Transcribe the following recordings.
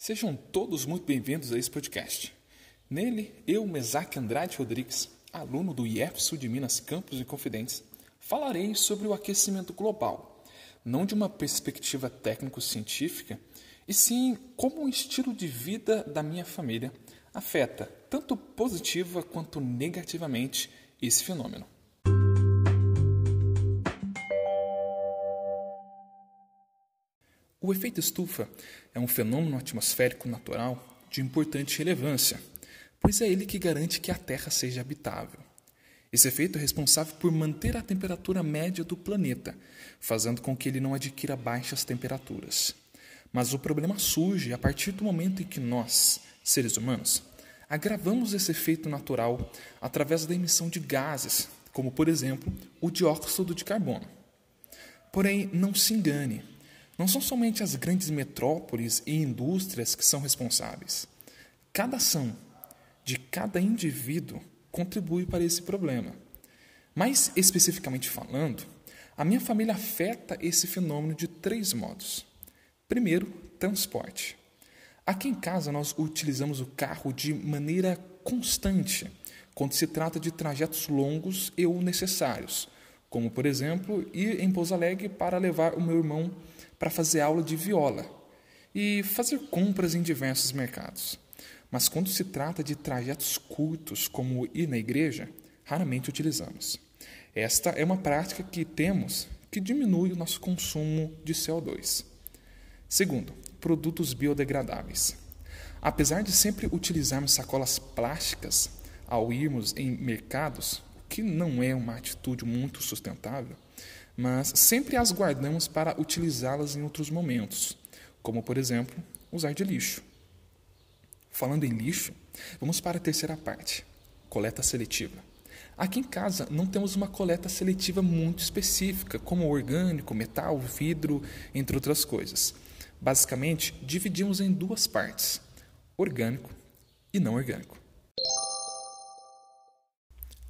Sejam todos muito bem-vindos a esse podcast. Nele, eu, Mesaque Andrade Rodrigues, aluno do IEF de Minas Campos e Confidentes, falarei sobre o aquecimento global, não de uma perspectiva técnico-científica, e sim como o estilo de vida da minha família afeta, tanto positiva quanto negativamente, esse fenômeno. O efeito estufa é um fenômeno atmosférico natural de importante relevância, pois é ele que garante que a Terra seja habitável. Esse efeito é responsável por manter a temperatura média do planeta, fazendo com que ele não adquira baixas temperaturas. Mas o problema surge a partir do momento em que nós, seres humanos, agravamos esse efeito natural através da emissão de gases, como por exemplo o dióxido de carbono. Porém, não se engane, não são somente as grandes metrópoles e indústrias que são responsáveis. Cada ação de cada indivíduo contribui para esse problema. Mais especificamente falando, a minha família afeta esse fenômeno de três modos. Primeiro, transporte. Aqui em casa nós utilizamos o carro de maneira constante quando se trata de trajetos longos e ou necessários, como por exemplo ir em Pouso Alegre para levar o meu irmão para fazer aula de viola e fazer compras em diversos mercados. Mas quando se trata de trajetos curtos, como ir na igreja, raramente utilizamos. Esta é uma prática que temos que diminui o nosso consumo de CO2. Segundo, produtos biodegradáveis. Apesar de sempre utilizarmos sacolas plásticas ao irmos em mercados, o que não é uma atitude muito sustentável, mas sempre as guardamos para utilizá-las em outros momentos, como, por exemplo, usar de lixo. Falando em lixo, vamos para a terceira parte: coleta seletiva. Aqui em casa não temos uma coleta seletiva muito específica, como orgânico, metal, vidro, entre outras coisas. Basicamente, dividimos em duas partes: orgânico e não orgânico.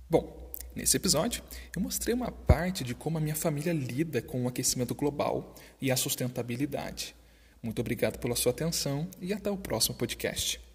Bom, Nesse episódio, eu mostrei uma parte de como a minha família lida com o aquecimento global e a sustentabilidade. Muito obrigado pela sua atenção e até o próximo podcast.